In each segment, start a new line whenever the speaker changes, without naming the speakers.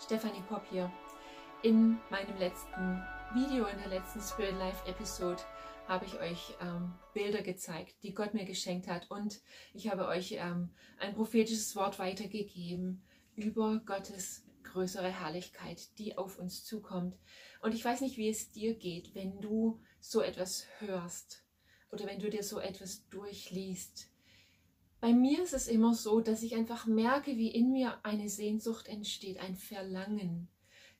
Stefanie Popp hier. In meinem letzten Video, in der letzten Spirit Life Episode, habe ich euch ähm, Bilder gezeigt, die Gott mir geschenkt hat. Und ich habe euch ähm, ein prophetisches Wort weitergegeben über Gottes größere Herrlichkeit, die auf uns zukommt. Und ich weiß nicht, wie es dir geht, wenn du so etwas hörst oder wenn du dir so etwas durchliest. Bei mir ist es immer so, dass ich einfach merke, wie in mir eine Sehnsucht entsteht, ein Verlangen,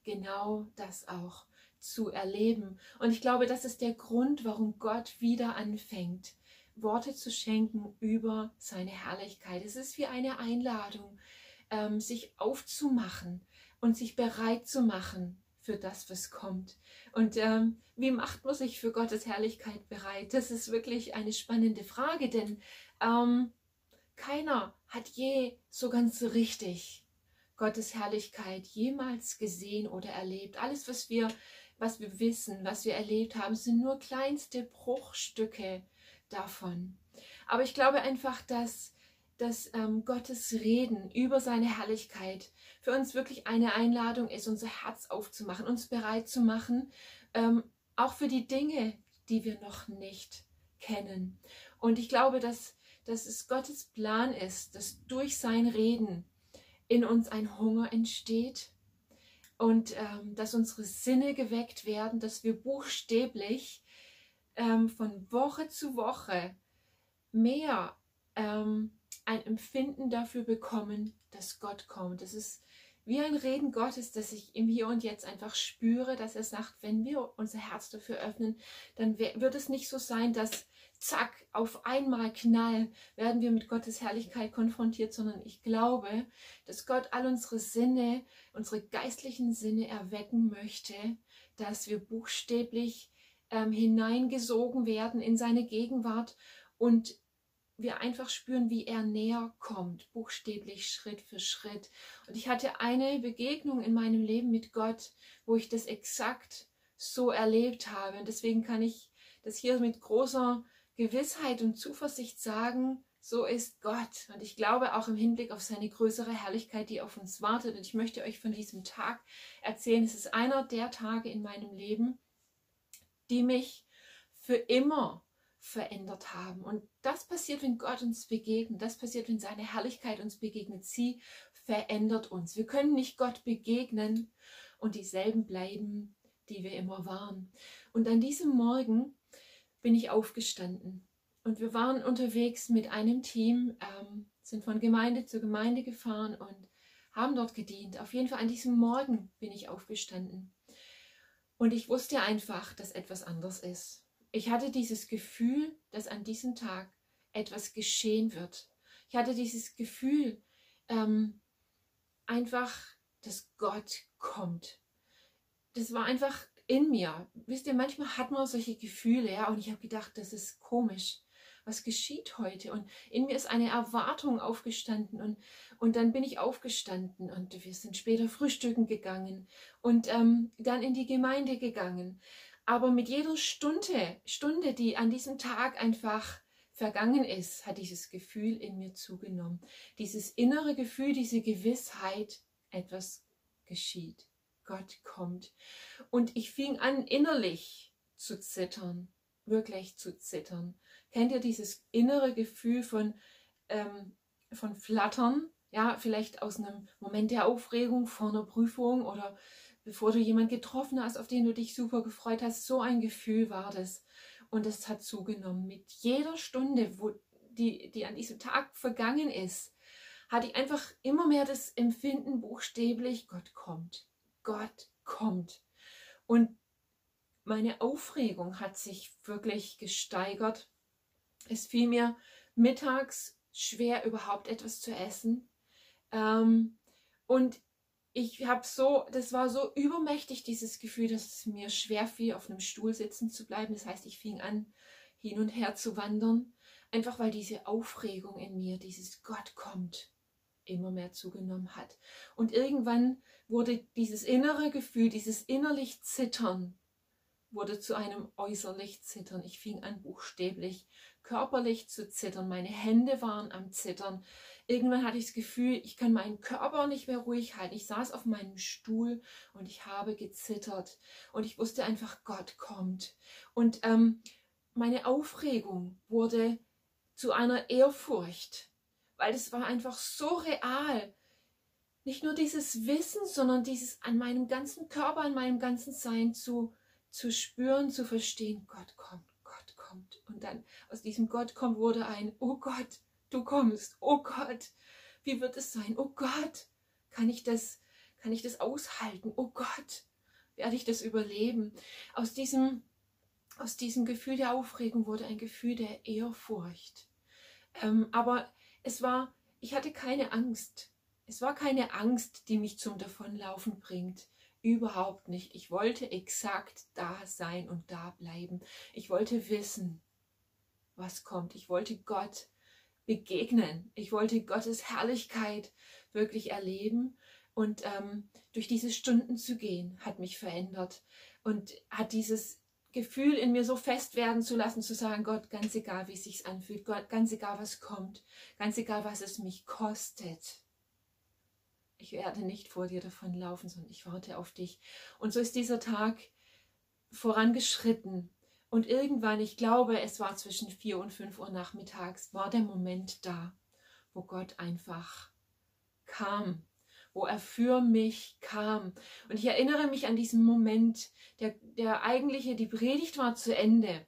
genau das auch zu erleben. Und ich glaube, das ist der Grund, warum Gott wieder anfängt, Worte zu schenken über seine Herrlichkeit. Es ist wie eine Einladung, ähm, sich aufzumachen und sich bereit zu machen für das, was kommt. Und ähm, wie macht man sich für Gottes Herrlichkeit bereit? Das ist wirklich eine spannende Frage, denn ähm, keiner hat je so ganz richtig Gottes Herrlichkeit jemals gesehen oder erlebt. Alles, was wir, was wir wissen, was wir erlebt haben, sind nur kleinste Bruchstücke davon. Aber ich glaube einfach, dass, dass ähm, Gottes Reden über seine Herrlichkeit für uns wirklich eine Einladung ist, unser Herz aufzumachen, uns bereit zu machen, ähm, auch für die Dinge, die wir noch nicht kennen. Und ich glaube, dass dass es Gottes Plan ist, dass durch sein Reden in uns ein Hunger entsteht und ähm, dass unsere Sinne geweckt werden, dass wir buchstäblich ähm, von Woche zu Woche mehr ähm, ein Empfinden dafür bekommen, dass Gott kommt. Das ist wie ein Reden Gottes, dass ich im Hier und Jetzt einfach spüre, dass er sagt, wenn wir unser Herz dafür öffnen, dann wird es nicht so sein, dass zack, auf einmal knall, werden wir mit Gottes Herrlichkeit konfrontiert, sondern ich glaube, dass Gott all unsere Sinne, unsere geistlichen Sinne erwecken möchte, dass wir buchstäblich ähm, hineingesogen werden in seine Gegenwart und wir einfach spüren, wie er näher kommt, buchstäblich Schritt für Schritt. Und ich hatte eine Begegnung in meinem Leben mit Gott, wo ich das exakt so erlebt habe. Und deswegen kann ich das hier mit großer Gewissheit und Zuversicht sagen, so ist Gott. Und ich glaube auch im Hinblick auf seine größere Herrlichkeit, die auf uns wartet. Und ich möchte euch von diesem Tag erzählen. Es ist einer der Tage in meinem Leben, die mich für immer verändert haben. Und das passiert, wenn Gott uns begegnet. Das passiert, wenn seine Herrlichkeit uns begegnet. Sie verändert uns. Wir können nicht Gott begegnen und dieselben bleiben, die wir immer waren. Und an diesem Morgen bin ich aufgestanden. Und wir waren unterwegs mit einem Team, ähm, sind von Gemeinde zu Gemeinde gefahren und haben dort gedient. Auf jeden Fall an diesem Morgen bin ich aufgestanden. Und ich wusste einfach, dass etwas anders ist. Ich hatte dieses Gefühl, dass an diesem Tag etwas geschehen wird. Ich hatte dieses Gefühl, ähm, einfach, dass Gott kommt. Das war einfach in mir. Wisst ihr, manchmal hat man solche Gefühle, ja, und ich habe gedacht, das ist komisch. Was geschieht heute? Und in mir ist eine Erwartung aufgestanden und, und dann bin ich aufgestanden und wir sind später frühstücken gegangen und ähm, dann in die Gemeinde gegangen. Aber mit jeder Stunde, Stunde, die an diesem Tag einfach vergangen ist, hat dieses Gefühl in mir zugenommen. Dieses innere Gefühl, diese Gewissheit, etwas geschieht. Gott kommt. Und ich fing an, innerlich zu zittern, wirklich zu zittern. Kennt ihr dieses innere Gefühl von, ähm, von Flattern? Ja, vielleicht aus einem Moment der Aufregung vor einer Prüfung oder bevor du jemanden getroffen hast, auf den du dich super gefreut hast. So ein Gefühl war das. Und es hat zugenommen. Mit jeder Stunde, wo die, die an diesem Tag vergangen ist, hatte ich einfach immer mehr das Empfinden, buchstäblich, Gott kommt. Gott kommt. Und meine Aufregung hat sich wirklich gesteigert. Es fiel mir mittags schwer, überhaupt etwas zu essen. Ähm, und ich habe so, das war so übermächtig, dieses Gefühl, dass es mir schwer fiel, auf einem Stuhl sitzen zu bleiben. Das heißt, ich fing an, hin und her zu wandern. Einfach weil diese Aufregung in mir, dieses Gott kommt, immer mehr zugenommen hat. Und irgendwann wurde dieses innere Gefühl, dieses innerlich Zittern, wurde zu einem äußerlich Zittern. Ich fing an buchstäblich körperlich zu zittern. Meine Hände waren am Zittern. irgendwann hatte ich das Gefühl, ich kann meinen Körper nicht mehr ruhig halten. Ich saß auf meinem Stuhl und ich habe gezittert und ich wusste einfach, Gott kommt. Und ähm, meine Aufregung wurde zu einer Ehrfurcht, weil es war einfach so real. Nicht nur dieses Wissen, sondern dieses an meinem ganzen Körper, an meinem ganzen Sein zu, zu spüren, zu verstehen, Gott kommt, Gott kommt. Und dann aus diesem Gott kommt wurde ein, oh Gott, du kommst, oh Gott, wie wird es sein? Oh Gott, kann ich das, kann ich das aushalten? Oh Gott, werde ich das überleben? Aus diesem, aus diesem Gefühl der Aufregung wurde ein Gefühl der Ehrfurcht. Ähm, aber es war, ich hatte keine Angst. Es war keine Angst, die mich zum Davonlaufen bringt. Überhaupt nicht. Ich wollte exakt da sein und da bleiben. Ich wollte wissen, was kommt. Ich wollte Gott begegnen. Ich wollte Gottes Herrlichkeit wirklich erleben. Und ähm, durch diese Stunden zu gehen, hat mich verändert und hat dieses Gefühl in mir so fest werden zu lassen, zu sagen, Gott, ganz egal, wie es sich anfühlt, Gott, ganz egal, was kommt, ganz egal, was es mich kostet. Ich werde nicht vor dir davonlaufen, sondern ich warte auf dich. Und so ist dieser Tag vorangeschritten. Und irgendwann, ich glaube, es war zwischen vier und fünf Uhr nachmittags, war der Moment da, wo Gott einfach kam, wo er für mich kam. Und ich erinnere mich an diesen Moment, der, der eigentliche, die Predigt war zu Ende.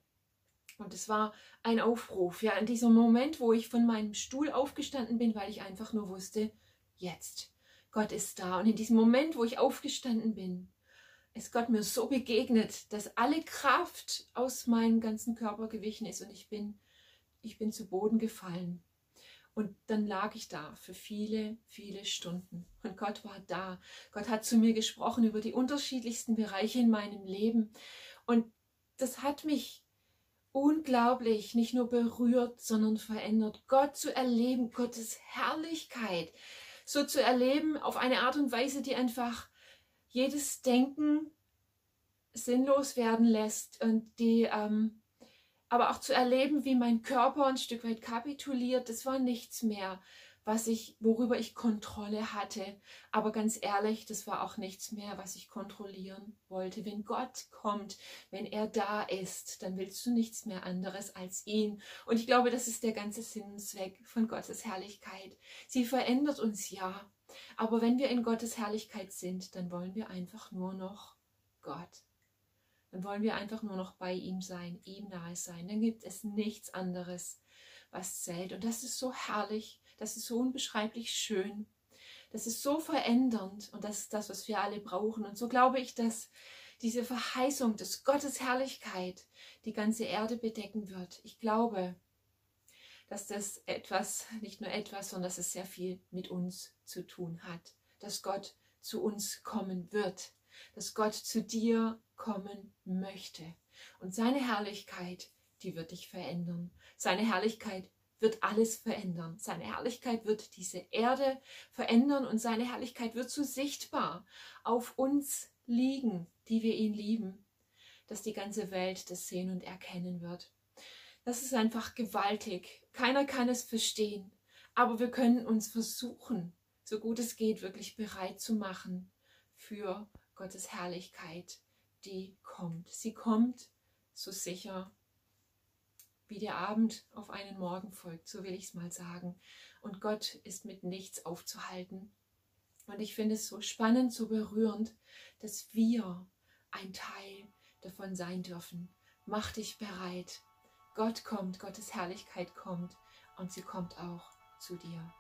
Und es war ein Aufruf, ja, in diesem Moment, wo ich von meinem Stuhl aufgestanden bin, weil ich einfach nur wusste, jetzt, Gott ist da. Und in diesem Moment, wo ich aufgestanden bin, ist Gott mir so begegnet, dass alle Kraft aus meinem ganzen Körper gewichen ist und ich bin, ich bin zu Boden gefallen. Und dann lag ich da für viele, viele Stunden. Und Gott war da. Gott hat zu mir gesprochen über die unterschiedlichsten Bereiche in meinem Leben. Und das hat mich unglaublich nicht nur berührt, sondern verändert. Gott zu erleben, Gottes Herrlichkeit so zu erleben auf eine Art und Weise, die einfach jedes Denken sinnlos werden lässt und die ähm, aber auch zu erleben, wie mein Körper ein Stück weit kapituliert, das war nichts mehr, was ich, worüber ich Kontrolle hatte. Aber ganz ehrlich, das war auch nichts mehr, was ich kontrollieren wollte. Wenn Gott kommt, wenn er da ist, dann willst du nichts mehr anderes als ihn. Und ich glaube, das ist der ganze Sinn und Zweck von Gottes Herrlichkeit. Sie verändert uns ja, aber wenn wir in Gottes Herrlichkeit sind, dann wollen wir einfach nur noch Gott. Dann wollen wir einfach nur noch bei ihm sein, ihm nahe sein. Dann gibt es nichts anderes, was zählt. Und das ist so herrlich, das ist so unbeschreiblich schön. Das ist so verändernd und das ist das, was wir alle brauchen. Und so glaube ich, dass diese Verheißung des Gottes Herrlichkeit die ganze Erde bedecken wird. Ich glaube, dass das etwas, nicht nur etwas, sondern dass es sehr viel mit uns zu tun hat. Dass Gott zu uns kommen wird. Dass Gott zu dir kommen möchte. Und seine Herrlichkeit, die wird dich verändern. Seine Herrlichkeit wird alles verändern. Seine Herrlichkeit wird diese Erde verändern und seine Herrlichkeit wird so sichtbar auf uns liegen, die wir ihn lieben, dass die ganze Welt das sehen und erkennen wird. Das ist einfach gewaltig. Keiner kann es verstehen. Aber wir können uns versuchen, so gut es geht, wirklich bereit zu machen für Gottes Herrlichkeit, die kommt. Sie kommt so sicher, wie der Abend auf einen Morgen folgt, so will ich es mal sagen. Und Gott ist mit nichts aufzuhalten. Und ich finde es so spannend, so berührend, dass wir ein Teil davon sein dürfen. Mach dich bereit, Gott kommt, Gottes Herrlichkeit kommt und sie kommt auch zu dir.